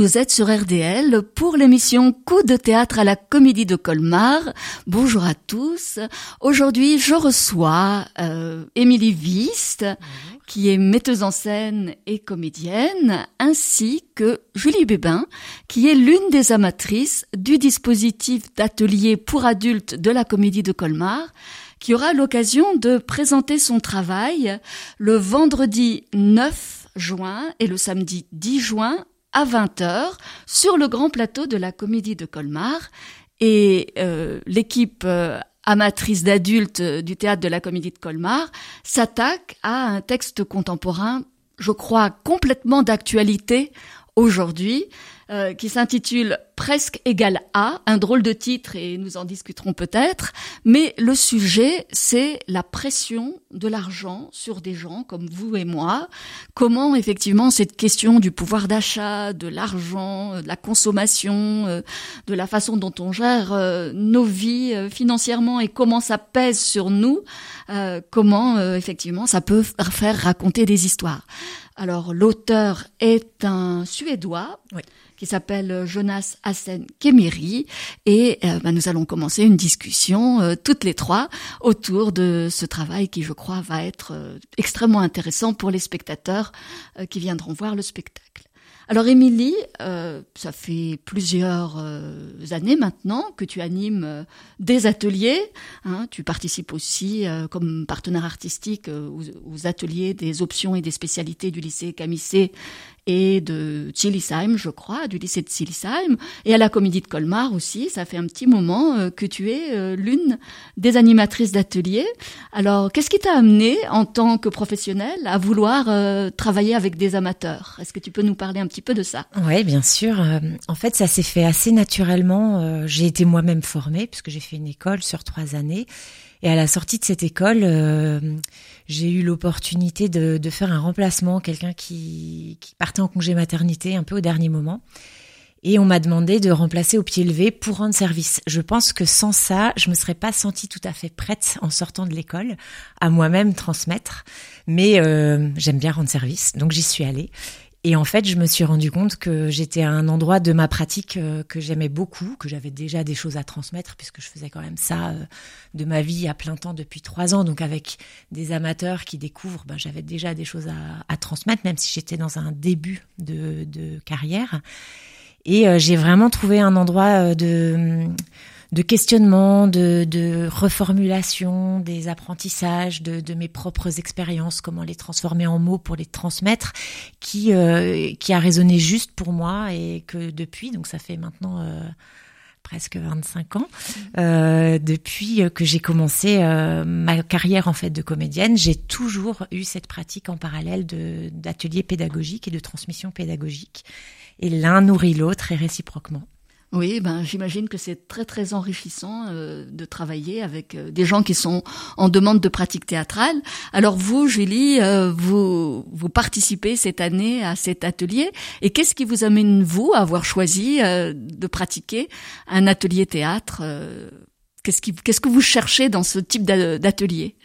vous êtes sur RDL pour l'émission Coup de théâtre à la Comédie de Colmar. Bonjour à tous. Aujourd'hui, je reçois euh, Émilie Wist, qui est metteuse en scène et comédienne, ainsi que Julie Bébin, qui est l'une des amatrices du dispositif d'atelier pour adultes de la Comédie de Colmar qui aura l'occasion de présenter son travail le vendredi 9 juin et le samedi 10 juin à 20h sur le grand plateau de la Comédie de Colmar. Et euh, l'équipe euh, amatrice d'adultes du théâtre de la Comédie de Colmar s'attaque à un texte contemporain, je crois, complètement d'actualité aujourd'hui, euh, qui s'intitule Presque égal à, un drôle de titre et nous en discuterons peut-être, mais le sujet c'est la pression de l'argent sur des gens comme vous et moi, comment effectivement cette question du pouvoir d'achat, de l'argent, de la consommation, euh, de la façon dont on gère euh, nos vies financièrement et comment ça pèse sur nous, comment effectivement ça peut faire raconter des histoires. Alors l'auteur est un Suédois qui s'appelle Jonas Hassen Kemeri et euh, bah, nous allons commencer une discussion euh, toutes les trois autour de ce travail qui je crois va être euh, extrêmement intéressant pour les spectateurs qui viendront voir le spectacle. Alors Émilie, euh, ça fait plusieurs euh, années maintenant que tu animes euh, des ateliers. Hein, tu participes aussi comme partenaire artistique aux, aux, ateliers des options et des spécialités du lycée Camissé et de Chilisheim, je crois, du lycée de Chilisheim, et à la Comédie de Colmar aussi. Ça fait un petit moment euh, que tu es euh, l'une des animatrices d'ateliers. Alors, qu'est-ce qui t'a amené en tant que professionnelle à vouloir euh, travailler avec des amateurs? Est-ce que tu peux nous parler un petit peu de ça? Oui, bien sûr. En fait, ça s'est fait assez naturellement. J'ai été moi-même formée puisque j'ai fait une école sur trois années. Et à la sortie de cette école, euh, j'ai eu l'opportunité de, de, faire un remplacement, quelqu'un qui, qui, partait en congé maternité un peu au dernier moment. Et on m'a demandé de remplacer au pied levé pour rendre service. Je pense que sans ça, je me serais pas sentie tout à fait prête en sortant de l'école à moi-même transmettre. Mais euh, j'aime bien rendre service, donc j'y suis allée. Et en fait, je me suis rendu compte que j'étais à un endroit de ma pratique euh, que j'aimais beaucoup, que j'avais déjà des choses à transmettre, puisque je faisais quand même ça euh, de ma vie à plein temps depuis trois ans. Donc avec des amateurs qui découvrent, ben, j'avais déjà des choses à, à, transmettre, même si j'étais dans un début de, de carrière. Et euh, j'ai vraiment trouvé un endroit de de questionnement, de, de reformulation des apprentissages, de, de mes propres expériences, comment les transformer en mots pour les transmettre, qui euh, qui a résonné juste pour moi et que depuis, donc ça fait maintenant euh, presque 25 ans, euh, depuis que j'ai commencé euh, ma carrière en fait de comédienne, j'ai toujours eu cette pratique en parallèle d'ateliers pédagogiques et de transmission pédagogique. Et l'un nourrit l'autre et réciproquement. Oui, ben j'imagine que c'est très très enrichissant euh, de travailler avec euh, des gens qui sont en demande de pratique théâtrale. Alors vous, Julie, euh, vous vous participez cette année à cet atelier et qu'est-ce qui vous amène vous à avoir choisi de pratiquer un atelier théâtre Qu'est-ce qui qu'est-ce que vous cherchez dans ce type d'atelier?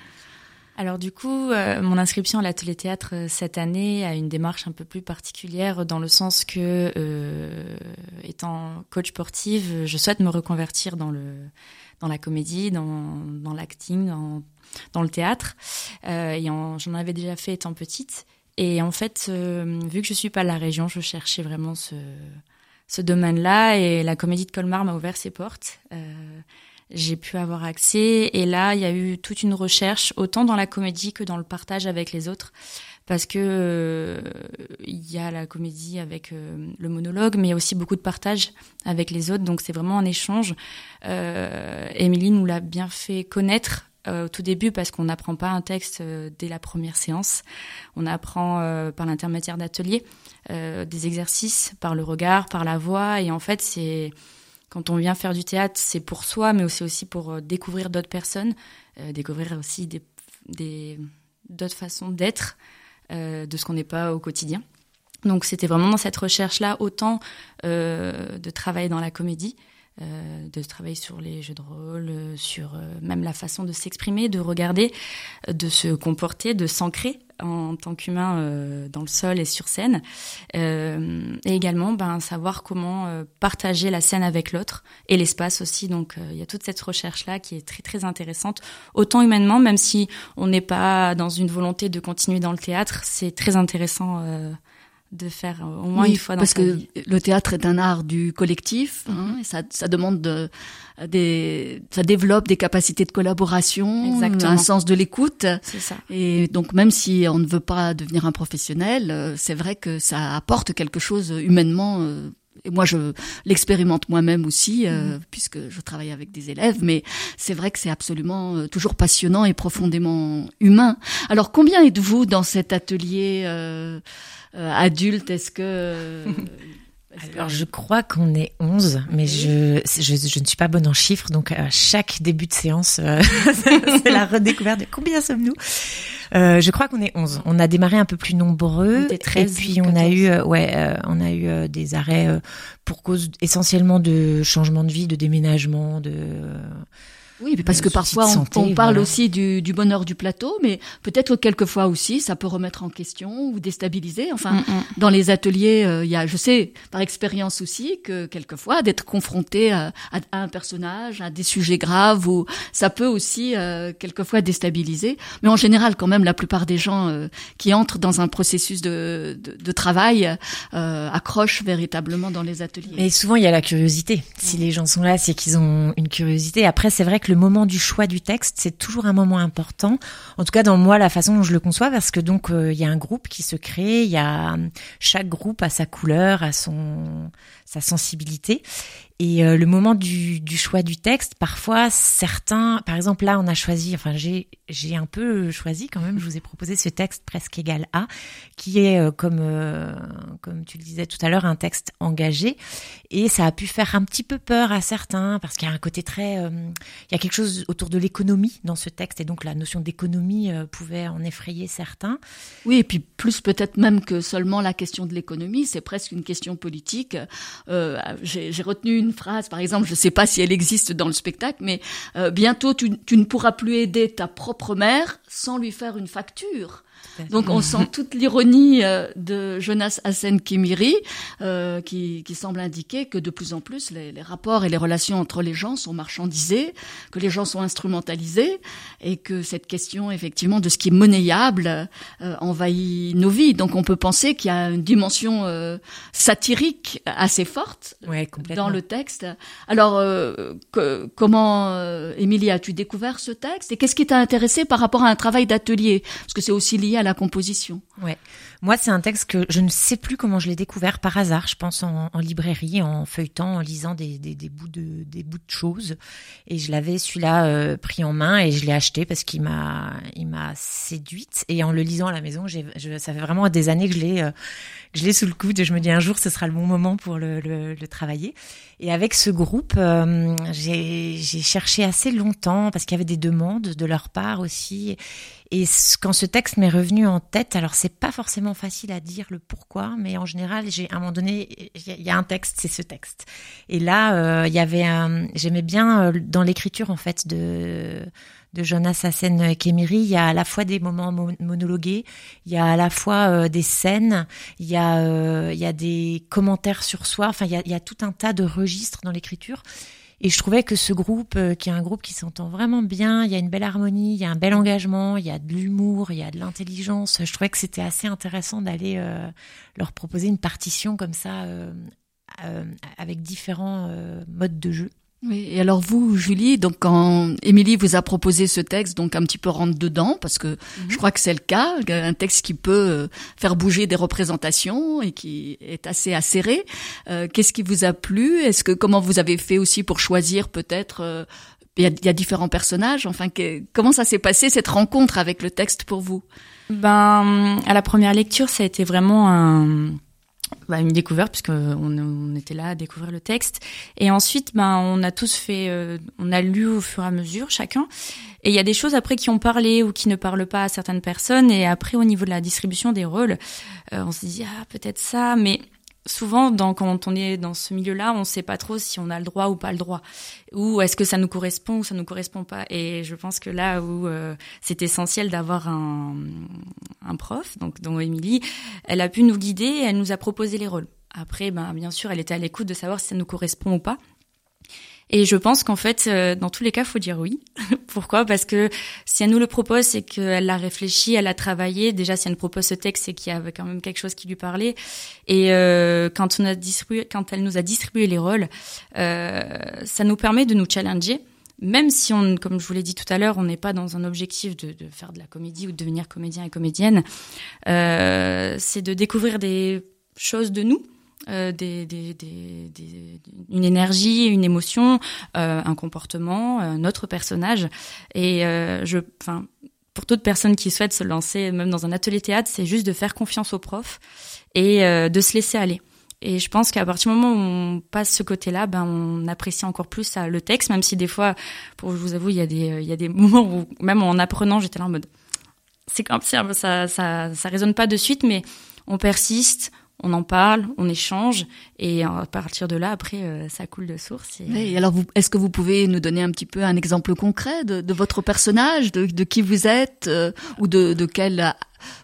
Alors du coup, euh, mon inscription à l'atelier théâtre euh, cette année a une démarche un peu plus particulière dans le sens que, euh, étant coach sportive, je souhaite me reconvertir dans le dans la comédie, dans, dans l'acting, dans, dans le théâtre. Euh, j'en avais déjà fait étant petite. Et en fait, vu que je suis pas de la région, je cherchais vraiment ce, ce domaine-là. Et la comédie de Colmar m'a ouvert ses portes j'ai pu avoir accès. Et là, il y a eu toute une recherche, autant dans la comédie que dans le partage avec les autres. Parce que euh, il y a la comédie avec euh, le monologue, mais il y a aussi beaucoup de partage avec les autres. Donc c'est vraiment un échange. Euh, Émilie nous l'a bien fait connaître euh, au tout début parce qu'on n'apprend pas un texte dès la première séance. On apprend par l'intermédiaire d'ateliers, des exercices, par le regard, par la voix. Et en fait, c'est quand on vient faire du théâtre, c'est pour soi, mais aussi aussi pour euh, découvrir d'autres personnes, euh, découvrir aussi des, d'autres façons d'être, euh, de ce qu'on n'est pas au quotidien. Donc c'était vraiment dans cette recherche-là, autant de travailler dans la comédie, de travailler sur les jeux de rôle, sur même la façon de s'exprimer, de regarder, de se comporter, de s'ancrer en tant qu'humain euh, dans le sol et sur scène, euh, et également ben, savoir comment euh, partager la scène avec l'autre et l'espace aussi. Donc il y a toute cette recherche là qui est très très intéressante, autant humainement, même si on n'est pas dans une volonté de continuer dans le théâtre, c'est très intéressant de faire au moins une fois dans parce que le théâtre est un art du collectif hein, et ça, ça demande de, des ça développe des capacités de collaboration Exactement. un sens de l'écoute. Et donc même si on ne veut pas devenir un professionnel euh, c'est vrai que ça apporte quelque chose humainement euh, et moi je l'expérimente moi-même aussi euh, puisque je travaille avec des élèves mais c'est vrai que c'est absolument euh, toujours passionnant et profondément humain. Alors combien êtes-vous dans cet atelier euh, adulte? Est-ce que Alors, je crois qu'on est 11, mais je, je, je ne suis pas bonne en chiffres, donc à chaque début de séance, c'est la redécouverte de combien sommes-nous? Euh, Je crois qu'on est 11. On a démarré un peu plus nombreux, On était 13, et puis on a 14. eu, euh, ouais, euh, on a eu euh, des arrêts euh, pour cause essentiellement de changement de vie, de déménagement, de Oui, parce Euh, que parfois on- parle voilà. aussi du, du bonheur du plateau, mais peut-être que quelquefois aussi ça peut remettre en question ou déstabiliser. Enfin, Mm, mm. dans les ateliers, euh, il y a, je sais par expérience aussi que quelquefois d'être confronté à, à- à un personnage, à des sujets graves, ou ça peut aussi euh, quelquefois déstabiliser. Mais en général, quand même, la plupart des gens euh, qui entrent dans un processus de, de, de travail accrochent véritablement dans les ateliers. Mais souvent, il y a la curiosité. Si les gens sont là, c'est qu'ils ont une curiosité. Après, c'est vrai que le moment du choix du texte, c'est toujours un moment important. En tout cas, dans moi, la façon dont je le conçois, parce que donc, euh, il y a un groupe qui se crée, il y a chaque groupe a sa couleur, a son sa sensibilité. Et euh, le moment du, choix du texte, parfois certains, par exemple là, on a choisi, enfin j'ai un peu choisi quand même. Je vous ai proposé ce texte presque égal à, qui est euh, comme euh, comme tu le disais tout à l'heure, un texte engagé. Et ça a pu faire un petit peu peur à certains parce qu'il y a un côté très, il y a quelque chose autour de l'économie dans ce texte et donc la notion d'économie pouvait en effrayer certains. Oui, et puis plus peut-être même que seulement la question de l'économie, c'est presque une question politique. J'ai retenu phrase, par exemple, je ne sais pas si elle existe dans le spectacle, mais euh, bientôt tu ne pourras plus aider ta propre mère sans lui faire une facture. Donc on sent toute l'ironie euh, de Jonas Hassen Kimiri euh, qui, qui semble indiquer que de plus en plus les, les rapports et les relations entre les gens sont marchandisés, que les gens sont instrumentalisés et que cette question effectivement de ce qui est monnayable euh, envahit nos vies. Donc on peut penser qu'il y a une dimension euh, satirique assez forte Ouais, dans le texte. Alors, que- comment, Émilie, as-tu découvert ce texte? Et qu'est-ce qui t'a intéressé par rapport à un travail d'atelier? Parce que c'est aussi lié à la composition. Moi, c'est un texte que je ne sais plus comment je l'ai découvert par hasard. Je pense en, librairie, en feuilletant, en lisant des, bouts de choses. Et je l'avais celui-là euh, pris en main et je l'ai acheté parce qu'il m'a il m'a séduite. Et en le lisant à la maison, ça fait vraiment des années que je l'ai euh, je l'ai sous le coude. Et je me dis un jour, ce sera le bon moment pour le, le, le travailler. Et avec ce groupe, euh, j'ai cherché assez longtemps parce qu'il y avait des demandes de leur part aussi. Et quand ce texte m'est revenu en tête, alors c'est pas forcément facile à dire le pourquoi, mais en général, j'ai à un moment donné, il y a- un texte, c'est ce texte. Et là, euh, il y avait, j'aimais bien euh, dans l'écriture en fait de de Jonas Hassen Kemiri, il y a à la fois des moments mo- monologués, il y a à la fois euh, des scènes, il y a il y a des commentaires sur soi. Enfin, il y a tout un tas de registres dans l'écriture. Et je trouvais que ce groupe, euh, qui est un groupe qui s'entend vraiment bien, il y a une belle harmonie, il y a un bel engagement, il y a de l'humour, il y a de l'intelligence. Je trouvais que c'était assez intéressant d'aller euh, leur proposer une partition comme ça, euh, euh, avec différents euh, modes de jeu. Oui, et alors vous, Julie, donc quand Émilie vous a proposé ce texte, donc un petit peu rentre dedans, parce que je crois que c'est le cas, un texte qui peut euh, faire bouger des représentations et qui est assez acéré. Euh, Qu'est-ce qui vous a plu? Est-ce que comment vous avez fait aussi pour choisir peut-être euh, il y, a, il y a différents personnages? Enfin, que- comment ça s'est passé cette rencontre avec le texte pour vous? Ben, à la première lecture, ça a été vraiment un, bah, une découverte puisque on, était là à découvrir le texte. Et ensuite, ben, on a tous fait, euh, on a lu au fur et à mesure chacun. Et il y a des choses après qui ont parlé ou qui ne parlent pas à certaines personnes. Et après, au niveau de la distribution des rôles, euh, on s'est dit ah peut-être ça, mais souvent, dans, quand on est dans ce milieu-là, on ne sait pas trop si on a le droit ou pas le droit, ou est-ce que ça nous correspond ou ça nous correspond pas. Et je pense que là où euh, c'est essentiel d'avoir un, un prof, donc dont Émilie, elle a pu nous guider, elle nous a proposé les rôles. Après, ben bien sûr, elle était à l'écoute de savoir si ça nous correspond ou pas. Et je pense qu'en fait, euh, dans tous les cas, faut dire oui. Pourquoi? Parce que si elle nous le propose, c'est qu'elle l'a réfléchi, elle a travaillé. Déjà, si elle nous propose ce texte, c'est qu'il y avait quand même quelque chose qui lui parlait. Et euh, quand on a distribué, quand elle nous a distribué les rôles, euh, ça nous permet de nous challenger. Même si on, comme je vous l'ai dit tout à l'heure, on n'est pas dans un objectif de, de, faire de la comédie ou de devenir comédien et comédienne, euh, c'est de découvrir des choses de nous euh, une énergie, une émotion, euh, un comportement, euh, notre personnage. Et je, enfin, pour toute personne qui souhaite se lancer, même dans un atelier théâtre, c'est juste de faire confiance au prof et de se laisser aller. Et je pense qu'à partir du moment où on passe ce côté-là, ben on apprécie encore plus le texte, même si des fois, pour je vous avoue, il y a des il y a des moments où même en apprenant, j'étais là en mode c'est comme ça ça ça ça résonne pas de suite, mais on persiste, on en parle, on échange, et à partir de là, après, euh, ça coule de source. Et... alors, est-ce que vous pouvez nous donner un petit peu un exemple concret de, votre personnage, de, qui vous êtes, euh, ou de, de quel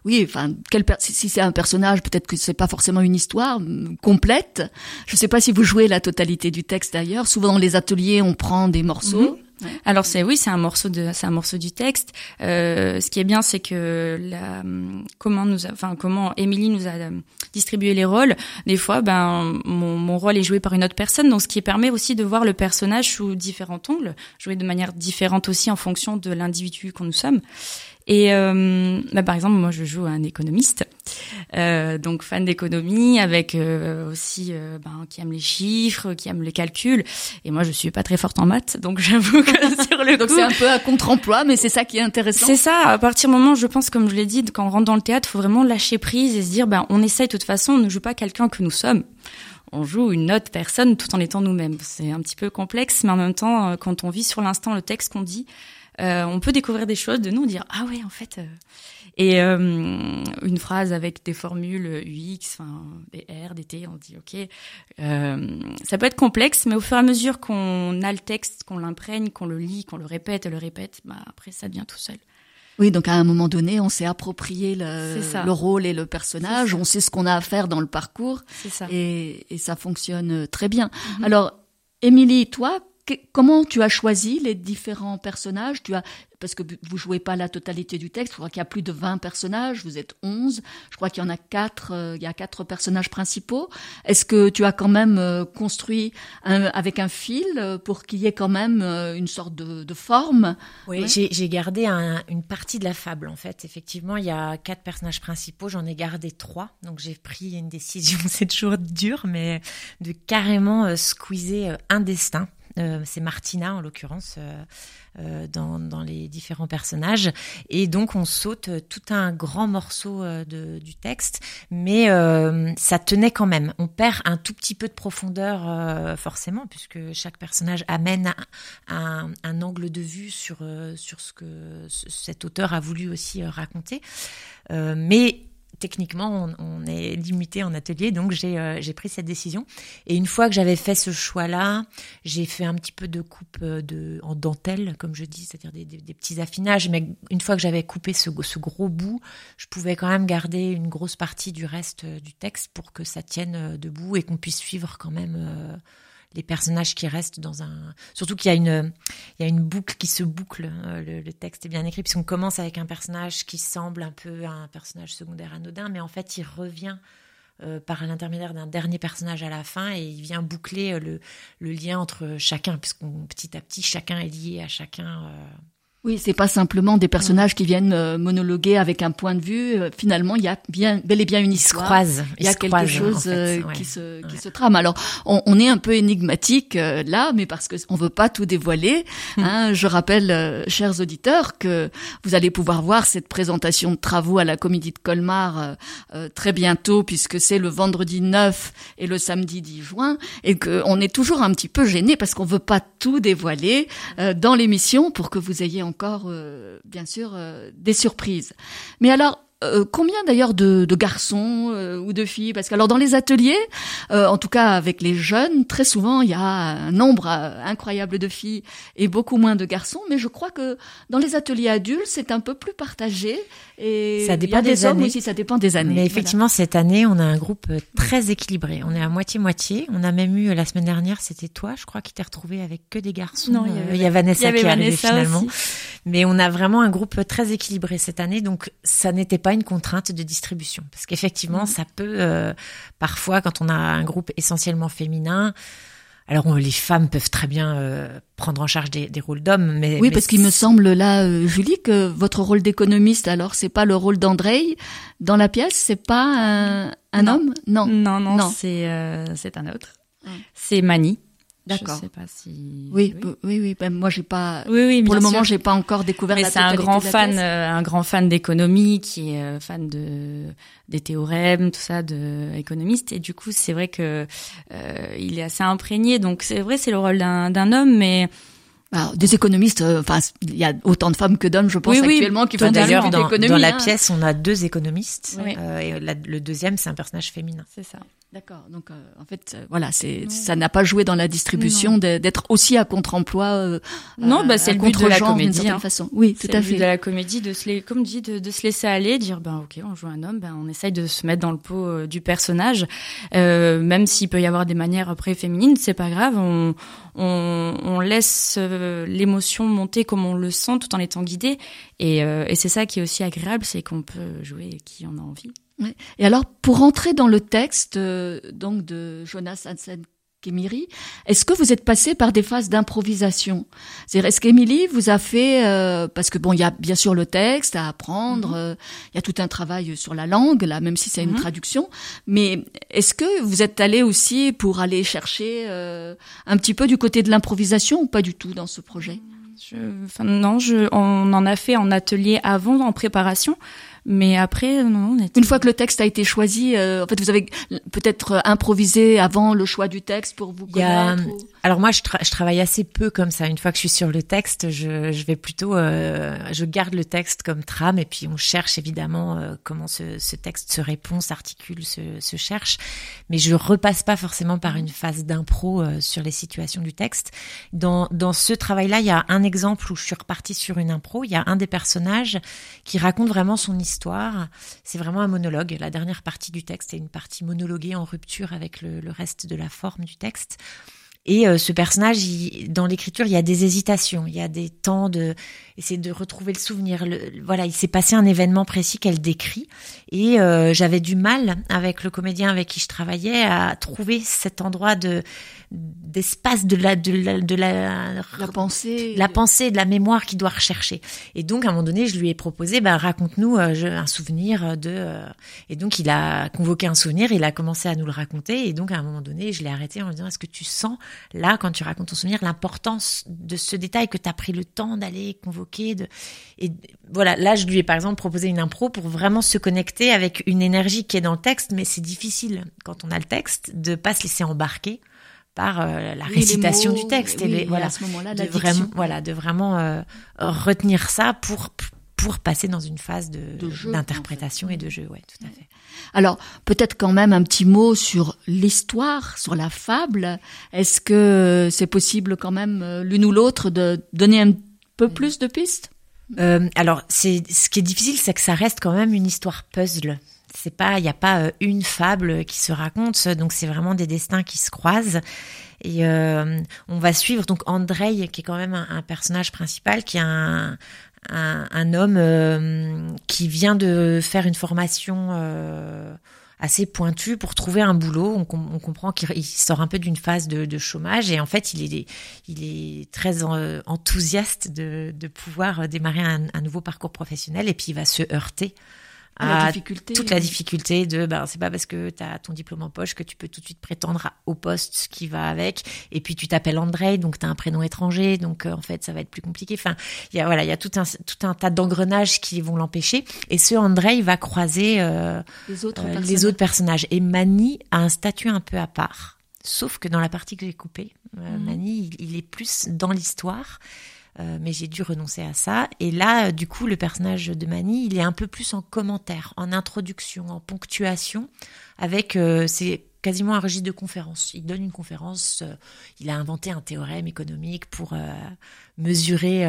oui, enfin, quel si c'est un personnage, peut-être que c'est pas forcément une histoire mm, complète. Je ne sais pas si vous jouez la totalité du texte d'ailleurs. Souvent dans les ateliers, on prend des morceaux. Alors c'est oui, c'est un morceau de, c'est un morceau du texte. Euh, ce qui est bien, c'est que la, comment nous, enfin comment Émilie nous a distribué les rôles. Des fois, ben mon, mon, rôle est joué par une autre personne, donc ce qui permet aussi de voir le personnage sous différents ongles, joué de manière différente aussi en fonction de l'individu qu'on nous sommes. Et euh, bah, par exemple, moi, je joue un économiste, euh, donc fan d'économie, avec euh, aussi euh, ben, qui aime les chiffres, qui aime les calculs. Et moi, je suis pas très forte en maths, donc j'avoue que sur le donc c'est un peu à contre-emploi, mais c'est ça qui est intéressant. C'est ça. À partir du moment, je pense, comme je l'ai dit, quand on rentre dans le théâtre, faut vraiment lâcher prise et se dire, ben, on essaye de toute façon, on ne joue pas quelqu'un que nous sommes on joue une autre personne tout en étant nous-mêmes. C'est un petit peu complexe, mais en même temps, quand on vit sur l'instant le texte qu'on dit, euh, on peut découvrir des choses de nous, dire ah ouais en fait. Euh, et euh, une phrase avec des formules UX, enfin des R, des T, on dit ok. ça peut être complexe, mais au fur et à mesure qu'on a le texte, qu'on l'imprègne, qu'on le lit, qu'on le répète, le répète, bah après ça devient tout seul. Oui, donc à un moment donné, on s'est approprié le, le, rôle et le personnage, on sait ce qu'on a à faire dans le parcours, ça. Et, et, ça fonctionne très bien. Mhm. Alors, Émilie, toi, comment tu as choisi les différents personnages? Tu as parce que vous jouez pas la totalité du texte, je crois qu'il y a plus de 20 personnages, vous êtes 11, je crois qu'il y en a quatre, euh, il y a quatre personnages principaux. Est-ce que tu as quand même euh, construit avec un fil euh, pour qu'il y ait quand même une sorte de, forme? Oui, j'ai gardé une partie de la fable en fait. Effectivement, il y a quatre personnages principaux, j'en ai gardé trois, donc j'ai pris une décision, c'est toujours dur, mais de carrément squeezer un destin euh, c'est Martina en l'occurrence euh, euh, dans, les différents personnages. Et donc on saute tout un grand morceau de, du texte, mais ça tenait quand même. On perd un tout petit peu de profondeur forcément, puisque chaque personnage amène un, un, angle de vue sur, sur ce que cet auteur a voulu aussi raconter. mais techniquement, on, est limité en atelier, donc euh, j'ai pris cette décision. Et une fois que j'avais fait ce choix-là, j'ai fait un petit peu de coupe euh, de, en dentelle, comme je dis, c'est-à-dire des, petits affinages. Mais une fois que j'avais coupé ce, ce, gros bout, je pouvais quand même garder une grosse partie du reste euh, du texte pour que ça tienne debout et qu'on puisse suivre quand même les personnages qui restent dans un. Surtout qu'il y a une, il y a une boucle qui se boucle. Euh, le, texte est bien écrit puisqu'on commence avec un personnage qui semble un peu un personnage secondaire anodin, mais en fait il revient. Euh, par l'intermédiaire d'un dernier personnage à la fin et il vient boucler euh, le, le lien entre chacun, puisqu'on petit à petit chacun est lié à chacun. Oui, c'est pas simplement des personnages qui viennent euh, monologuer avec un point de vue. Euh, finalement, il y a bien, bel et bien une histoire. Il y a quelque chose euh, qui se qui se trame. Alors, on, on, est un peu énigmatique là, mais parce que on veut pas tout dévoiler. Hmm. Hein, je rappelle, chers auditeurs, que vous allez pouvoir voir cette présentation de travaux à la Comédie de Colmar très bientôt, puisque c'est le vendredi 9 et le samedi 10 juin, et que on est toujours un petit peu gêné parce qu'on veut pas tout dévoiler dans l'émission pour que vous ayez encore, euh, bien sûr, euh, des surprises. Mais alors, euh, combien d'ailleurs de, garçons ou de filles? Parce que alors dans les ateliers, en tout cas avec les jeunes, très souvent il y a un nombre incroyable de filles et beaucoup moins de garçons. Mais je crois que dans les ateliers adultes, c'est un peu plus partagé. Et ça dépend il y a des, années. aussi, ça dépend des années. Mais effectivement, cette année, on a un groupe très équilibré. On est à moitié-moitié. On a même eu la semaine dernière, c'était toi, je crois, qui t'es retrouvé avec que des garçons. Non, il y, avait, il y a Vanessa il y avait qui est Vanessa arrivée finalement. Aussi. Mais on a vraiment un groupe très équilibré cette année, donc ça n'était pas une contrainte de distribution. Parce qu'effectivement, mmh. ça peut, euh, parfois, quand on a un groupe essentiellement féminin, alors on, les femmes peuvent très bien euh, prendre en charge des, des rôles d'hommes, mais oui, mais parce qu'il me semble là, euh, Julie, que votre rôle d'économiste, alors c'est pas le rôle d'André dans la pièce, c'est pas un, un non. homme, non, non, non, Non. c'est euh, c'est un autre. C'est Mani. D'accord. Je sais pas si. Oui, oui, oui, oui. Ben, moi, j'ai pas. Oui, oui, Pour le moment, j'ai pas encore découvert Mais c'est un grand de la fan, euh, un grand fan d'économie, qui est euh, fan de des théorèmes, tout ça, de économiste. Et du coup, c'est vrai que euh, il est assez imprégné. Donc c'est vrai, c'est le rôle d'un d'un homme, mais Alors, des économistes, euh, enfin, il y a autant de femmes que d'hommes, je pense, Oui, oui, actuellement, qui font. D'ailleurs, dans, dans la hein. pièce, on a deux économistes. Oui. euh, et la- le deuxième, c'est un personnage féminin. c'est ça. D'accord. Donc, euh, en fait, euh, voilà, c'est ça n'a pas joué dans la distribution d'être aussi à contre-emploi. euh, Non, bah, c'est le but de la comédie, hein. façon. Oui, tout à le but fait. de la comédie, de se les, comme dit, de, de se laisser aller, dire ben ok, on joue un homme, ben on essaye de se mettre dans le pot euh, du personnage, euh, même s'il peut y avoir des manières après féminines, c'est pas grave, on on, on laisse euh, l'émotion monter comme on le sent, tout en étant guidé, et, euh, et c'est ça qui est aussi agréable, c'est qu'on peut jouer qui en a envie. Et alors, pour entrer dans le texte euh, donc de Jonas Hansen Kemiri, est-ce que vous êtes passé par des phases d'improvisation? C'est-à-dire, est-ce qu'Émilie vous a fait euh, parce que bon, il y a bien sûr le texte à apprendre, euh, il y a tout un travail sur la langue là, même si c'est une Mhm. traduction. Mais est-ce que vous êtes allé aussi pour aller chercher euh, un petit peu du côté de l'improvisation ou pas du tout dans ce projet? Je, enfin non, je, on en a fait en atelier avant, en préparation, mais après non, on était Une fois que le texte a été choisi, euh, en fait, vous avez peut-être improvisé avant le choix du texte pour vous Il y a- connaître. ou- Alors moi, je, tra- je travaille assez peu comme ça. Une fois que je suis sur le texte, je, je vais plutôt, euh, je garde le texte comme trame et puis on cherche évidemment euh, comment ce, ce texte se répond, s'articule, se, se cherche. Mais je repasse pas forcément par une phase d'impro euh, sur les situations du texte. Dans, dans ce travail-là, il y a un exemple où je suis repartie sur une impro. Il y a un des personnages qui raconte vraiment son histoire. C'est vraiment un monologue. La dernière partie du texte est une partie monologuée en rupture avec le, le reste de la forme du texte. Et euh, ce personnage, il- dans l'écriture, il y a des hésitations, il y a des temps de essayer de retrouver le souvenir. Le- voilà, il s'est passé un événement précis qu'elle décrit, et euh, j'avais du mal avec le comédien avec qui je travaillais à trouver cet endroit de d'espace de la de la de la, La pensée. la pensée, de la mémoire qu'il doit rechercher. Et donc, à un moment donné, je lui ai proposé, ben, raconte-nous euh, un souvenir de... euh, Et donc, il a convoqué un souvenir, il a commencé à nous le raconter. Et donc, à un moment donné, je l'ai arrêté en lui disant, est-ce que tu sens, là, quand tu racontes ton souvenir, l'importance de ce détail que tu as pris le temps d'aller convoquer de... Et voilà, là, je lui ai, par exemple, proposé une impro pour vraiment se connecter avec une énergie qui est dans le texte, mais c'est difficile, quand on a le texte, de pas se laisser embarquer par euh, la Oui, récitation mots, du texte. et oui, les- et voilà à ce moment-là, de vraiment, diction. voilà, de vraiment euh, retenir ça pour pour passer dans une phase de De d'interprétation fait. et de jeu, ouais, tout à fait. Alors, peut-être quand même un petit mot sur l'histoire, sur la fable. Est-ce que c'est possible quand même, euh, l'une ou l'autre, de donner un peu plus de pistes? Euh, alors, c'est ce qui est difficile, c'est que ça reste quand même une histoire puzzle. C'est pas, il n'y a pas euh, une fable qui se raconte, donc c'est vraiment des destins qui se croisent. Et euh, on va suivre donc Andrei, qui est quand même un, un personnage principal, qui est un, un, un homme euh, qui vient de faire une formation euh, assez pointue pour trouver un boulot. On, com- on comprend qu'il il sort un peu d'une phase de, de chômage et en fait, il est, il est très en- enthousiaste de, de pouvoir démarrer un, un nouveau parcours professionnel et puis il va se heurter à difficulté. toute la difficulté de ben c'est pas parce que tu as ton diplôme en poche que tu peux tout de suite prétendre à- au poste qui va avec. Et puis tu t'appelles André donc tu as un prénom étranger donc euh, en fait ça va être plus compliqué. Enfin il y a voilà il y a tout un tout un tas d'engrenages qui vont l'empêcher. Et ce André il va croiser euh, Les autres, euh, les autres personnages. Et Mani a un statut un peu à part. Sauf que dans la partie que j'ai coupée Mhm. Mani il, il est plus dans l'histoire Euh, mais j'ai dû renoncer à ça. Et là, du coup, le personnage de Mani, il est un peu plus en commentaire, en introduction, en ponctuation, avec euh, c'est quasiment un registre de conférence. Il donne une conférence, euh, il a inventé un théorème économique pour mesurer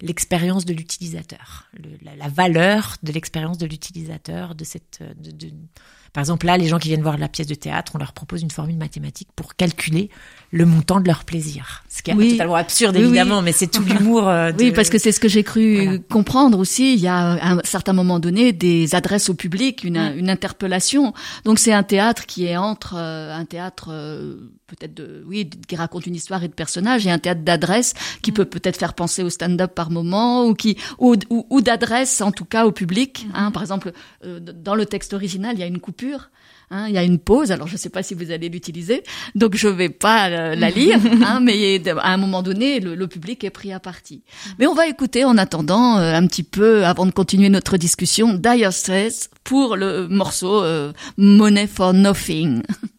l'expérience de l'utilisateur, la, valeur de l'expérience de l'utilisateur de cette par exemple, là, les gens qui viennent voir la pièce de théâtre, on leur propose une formule mathématique pour calculer le montant de leur plaisir. Ce qui est totalement absurde, évidemment, mais c'est tout l'humour. Euh, oui, parce que c'est ce que j'ai cru comprendre aussi. Il y a à un certain moment donné des adresses au public, une, une interpellation. Donc c'est un théâtre qui est entre euh, un théâtre euh, peut-être de, oui, qui raconte une histoire et de personnages, et un théâtre d'adresse qui peut peut-être faire penser au stand-up par moment, ou qui, ou, ou, d'adresse en tout cas au public. Hein. Par exemple, dans le texte original, il y a une coupure Hein, il y a une pause, alors je ne sais pas si vous allez l'utiliser, donc je vais pas euh, la lire, hein, mais à un moment donné, le, public est pris à partie. Mais on va écouter en attendant euh, un petit peu, avant de continuer notre discussion, Dire Straits pour le morceau euh, Money for Nothing.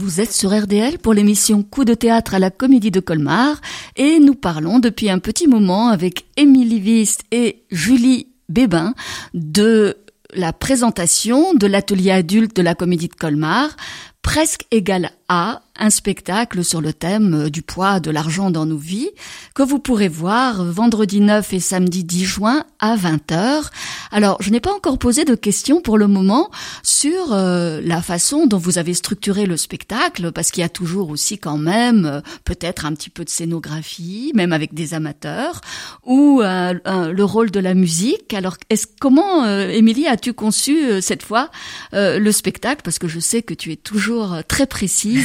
Vous êtes sur RDL pour l'émission Coup de théâtre à la Comédie de Colmar. Et nous parlons depuis un petit moment avec Émilie Vist et Julie Bébin de la présentation de l'atelier adulte de la Comédie de Colmar, presque égal à un spectacle sur le thème euh, du poids de l'argent dans nos vies que vous pourrez voir vendredi 9 et samedi 10 juin à 20h. Alors, je n'ai pas encore posé de questions pour le moment sur euh, la façon dont vous avez structuré le spectacle parce qu'il y a toujours aussi quand même euh, peut-être un petit peu de scénographie, même avec des amateurs ou le rôle de la musique. Alors, est-ce comment Émilie as-tu conçu cette fois le spectacle? Parce que je sais que tu es toujours très précise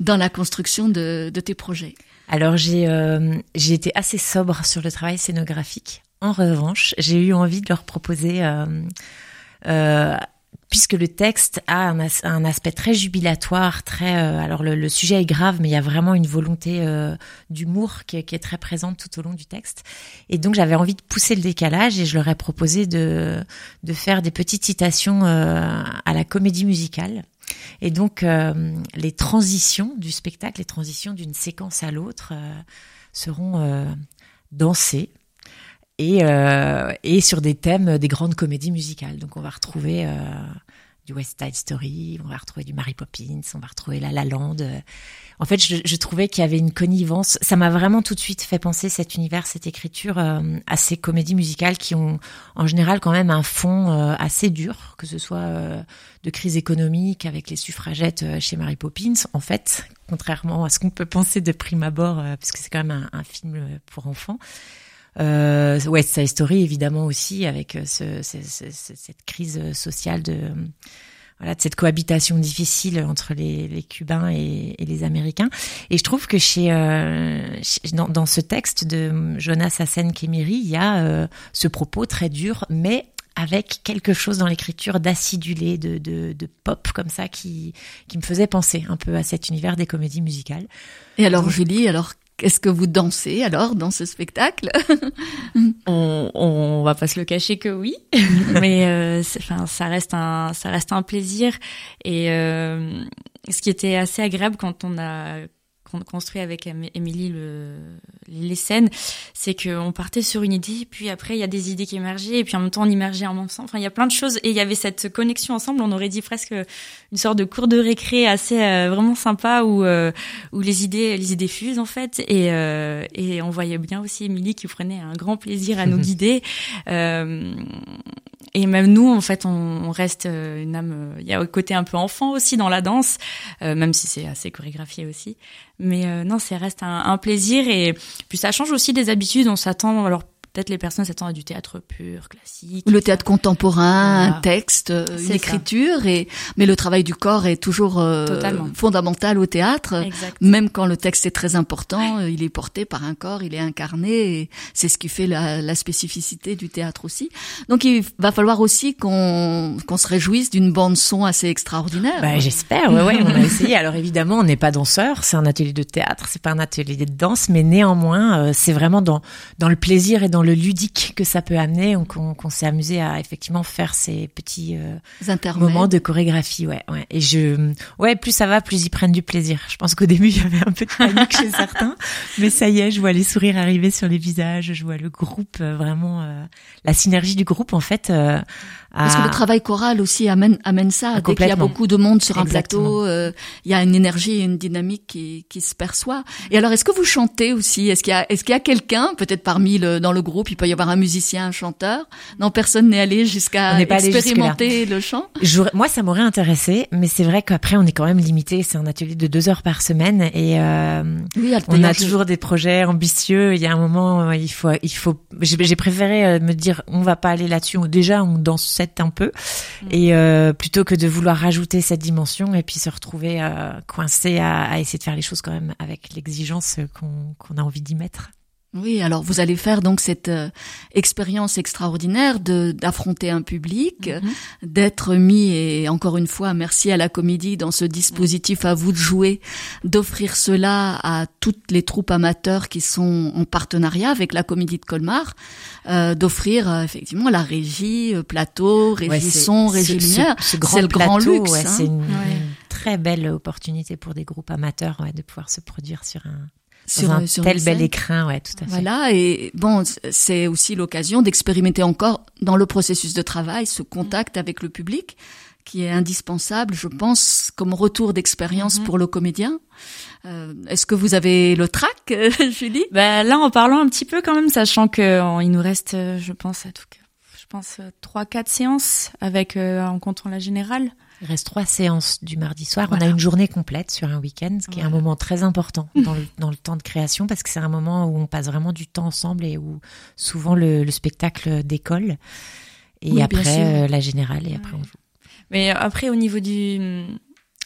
dans la construction de, tes projets Alors j'ai euh, j'ai été assez sobre sur le travail scénographique. En revanche, j'ai eu envie de leur proposer euh, euh, puisque le texte a un, aspect très jubilatoire, très alors le, sujet est grave, mais il y a vraiment une volonté d'humour qui, qui, est très présente tout au long du texte. Et donc j'avais envie de pousser le décalage et je leur ai proposé de de faire des petites citations à la comédie musicale. Et donc, euh, les transitions du spectacle, les transitions d'une séquence à l'autre euh, seront euh, dansées et, et sur des thèmes des grandes comédies musicales. Donc, on va retrouver du West Side Story, on va retrouver du Mary Poppins, on va retrouver La La Land. En fait, je, je trouvais qu'il y avait une connivence. Ça m'a vraiment tout de suite fait penser cet univers, cette écriture euh, à ces comédies musicales qui ont en général quand même un fond euh, assez dur, que ce soit euh, de crise économique avec les suffragettes chez Mary Poppins. En fait, contrairement à ce qu'on peut penser de prime abord, parce que c'est quand même un, un film pour enfants. Euh, West Side Story évidemment aussi avec ce, ce, cette crise sociale de voilà de cette cohabitation difficile entre les, les Cubains et, et, les Américains. Et je trouve que chez, euh, dans, dans, ce texte de Jonas Hassen Kemiri, il y a euh, ce propos très dur, mais avec quelque chose dans l'écriture d'acidulé, de, de, de, pop comme ça, qui, qui me faisait penser un peu à cet univers des comédies musicales. Et alors, Julie, alors est-ce que vous dansez alors dans ce spectacle on, on va pas se le cacher que oui, mais euh, enfin ça reste un ça reste un plaisir. Et euh, ce qui était assez agréable quand on a construit avec Émilie le, les scènes, c'est qu'on partait sur une idée, puis après il y a des idées qui émergeaient, et puis en même temps on immergeait en même temps. Enfin, il y a plein de choses, et il y avait cette connexion ensemble. On aurait dit presque une sorte de cours de récré assez euh, vraiment sympa où euh, où les idées les idées fusent en fait, et euh, et on voyait bien aussi Émilie qui prenait un grand plaisir à nous guider. Et même nous, en fait, on, reste une âme. Il y a un côté un peu enfant aussi dans la danse, même si c'est assez chorégraphié aussi. Mais euh, non, ça reste un, un, plaisir et puis ça change aussi des habitudes. On s'attend alors Peut-être les personnes s'attendent à du théâtre pur, classique. Le théâtre contemporain, un texte, euh, une écriture, et mais le travail du corps est toujours euh, fondamental au théâtre. Même quand le texte est très important, euh, il est porté par un corps, il est incarné, et c'est ce qui fait la, la, spécificité du théâtre aussi. Donc il va falloir aussi qu'on qu'on se réjouisse d'une bande son assez extraordinaire. Bah, J'espère, ouais, ouais, on a essayé. Alors évidemment, on n'est pas danseur, c'est un atelier de théâtre, c'est pas un atelier de danse, mais néanmoins, c'est vraiment dans dans le plaisir et dans le ludique que ça peut amener, qu'on s'est amusé à effectivement faire ces petits euh, moments de chorégraphie, ouais, ouais. Et je, ouais, plus ça va, plus ils prennent du plaisir. Je pense qu'au début il y avait un peu de panique chez certains, mais ça y est, je vois les sourires arriver sur les visages, je vois le groupe euh, vraiment, euh, la synergie du groupe en fait. Parce que le travail choral aussi amène amène ça. Dès qu'il y a beaucoup de monde sur un plateau, il y a une énergie et une dynamique qui, qui se perçoit. Et alors, est-ce que vous chantez aussi? Est-ce qu'il y a est-ce qu'il y a quelqu'un, peut-être parmi le dans le groupe il peut y avoir un musicien, un chanteur? Non, personne n'est allé jusqu'à expérimenter le chant? moi, ça m'aurait intéressé, mais c'est vrai qu'après, on est quand même limité. C'est un atelier de deux heures par semaine et euh, on a toujours des projets ambitieux. Il y a un moment, il faut, il faut. J'ai préféré euh, me dire, on va pas aller là-dessus. Déjà, on danse un peu, mm. et euh, plutôt que de vouloir rajouter cette dimension et puis se retrouver coincé à, à, essayer de faire les choses quand même avec l'exigence qu'on a envie d'y mettre. Oui, alors vous allez faire donc cette euh, expérience extraordinaire de d'affronter un public, mhm. d'être mis et encore une fois merci à la comédie dans ce dispositif à vous de jouer, d'offrir cela à toutes les troupes amateurs qui sont en partenariat avec la comédie de Colmar, euh, d'offrir euh, effectivement la régie plateau, régie son, régie lumière, c'est le grand luxe. Hein. c'est une, très belle opportunité pour des groupes amateurs ouais, de pouvoir se produire sur un sur, un sur tel bel écrin, ouais, tout à fait. Voilà, et bon, c'est aussi l'occasion d'expérimenter encore dans le processus de travail ce contact avec le public qui est indispensable, je pense, comme retour d'expérience Mhm. pour le comédien. Euh, Est-ce que vous avez le trac, Julie? Bah, là, en parlant un petit peu quand même, sachant que euh, il nous reste, euh, je pense, à tout cas, je pense euh, trois, quatre séances avec euh, en comptant la générale. Il reste trois séances du mardi soir. Voilà. On a une journée complète sur un week-end, ce qui est un moment très important dans le, dans le temps de création parce que c'est un moment où on passe vraiment du temps ensemble et où souvent le, le spectacle décolle. Et Oui, après, euh, la générale et après on joue. Mais après, au niveau du,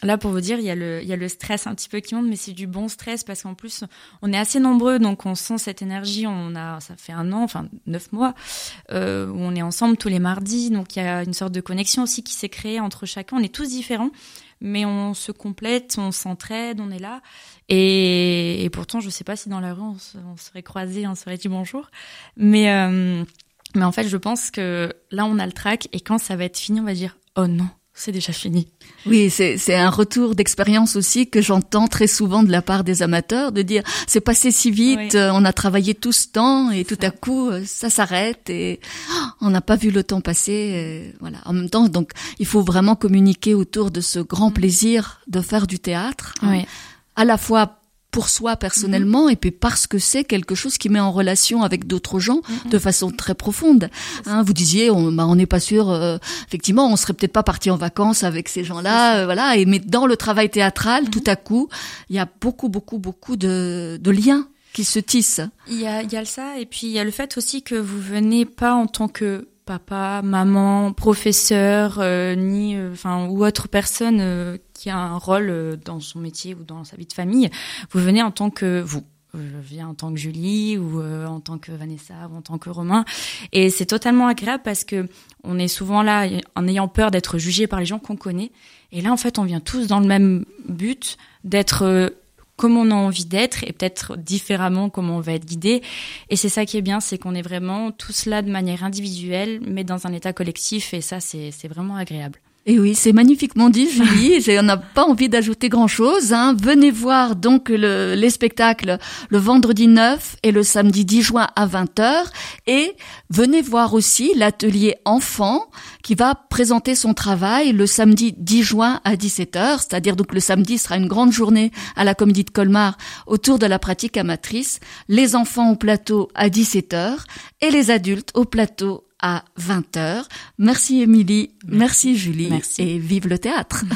là pour vous dire, il y a le, il y a le stress un petit peu qui monte, mais c'est du bon stress parce qu'en plus, on est assez nombreux, donc on sent cette énergie. On a, ça fait un an, enfin neuf mois, euh, où on est ensemble tous les mardis, donc il y a une sorte de connexion aussi qui s'est créée entre chacun. On est tous différents, mais on se complète, on s'entraide, on est là. Et, et pourtant, je sais pas si dans la rue on, se- on serait croisés, on serait dit bonjour, mais euh, mais en fait, je pense que là, on a le trac et quand ça va être fini, on va dire oh non, c'est déjà fini. Oui, c'est c'est un retour d'expérience aussi que j'entends très souvent de la part des amateurs, de dire c'est passé si vite, Oui. on a travaillé tout ce temps et tout ça. à coup euh, ça s'arrête et oh, on n'a pas vu le temps passer. voilà. En même temps, donc il faut vraiment communiquer autour de ce grand plaisir de faire du théâtre, hein, Oui. à la fois pour soi personnellement Mhm. et puis parce que c'est quelque chose qui met en relation avec d'autres gens Mhm. de façon très profonde. Hein, vous disiez, on bah, on n'est pas sûr. euh, effectivement, on serait peut-être pas parti en vacances avec ces gens-là, euh, voilà. Et mais dans le travail théâtral, Mhm. tout à coup, il y a beaucoup, beaucoup, beaucoup de, de liens qui se tissent. Il y a, il y a ça et puis il y a le fait aussi que vous venez pas en tant que papa, maman, professeur, euh, ni euh, enfin ou autre personne euh, qui a un rôle dans son métier ou dans sa vie de famille. Vous venez en tant que vous. Je viens en tant que Julie ou en tant que Vanessa ou en tant que Romain et c'est totalement agréable parce que on est souvent là en ayant peur d'être jugé par les gens qu'on connaît et là en fait on vient tous dans le même but d'être comme on a envie d'être et peut-être différemment comment on va être guidé. Et c'est ça qui est bien, c'est qu'on est vraiment tous là de manière individuelle, mais dans un état collectif, et ça, c'est c'est vraiment agréable. Et oui, c'est magnifiquement dit, Julie. On n'a pas envie d'ajouter grand-chose. Hein. Venez voir donc le, les spectacles le vendredi 9 et le samedi 10 juin à 20h. Et venez voir aussi l'atelier enfant qui va présenter son travail le samedi 10 juin à 17h. C'est-à-dire donc le samedi sera une grande journée à la Comédie de Colmar autour de la pratique amatrice. Les enfants au plateau à 17h et les adultes au plateau à 20h. Merci Émilie, merci. Julie merci. et vive le théâtre.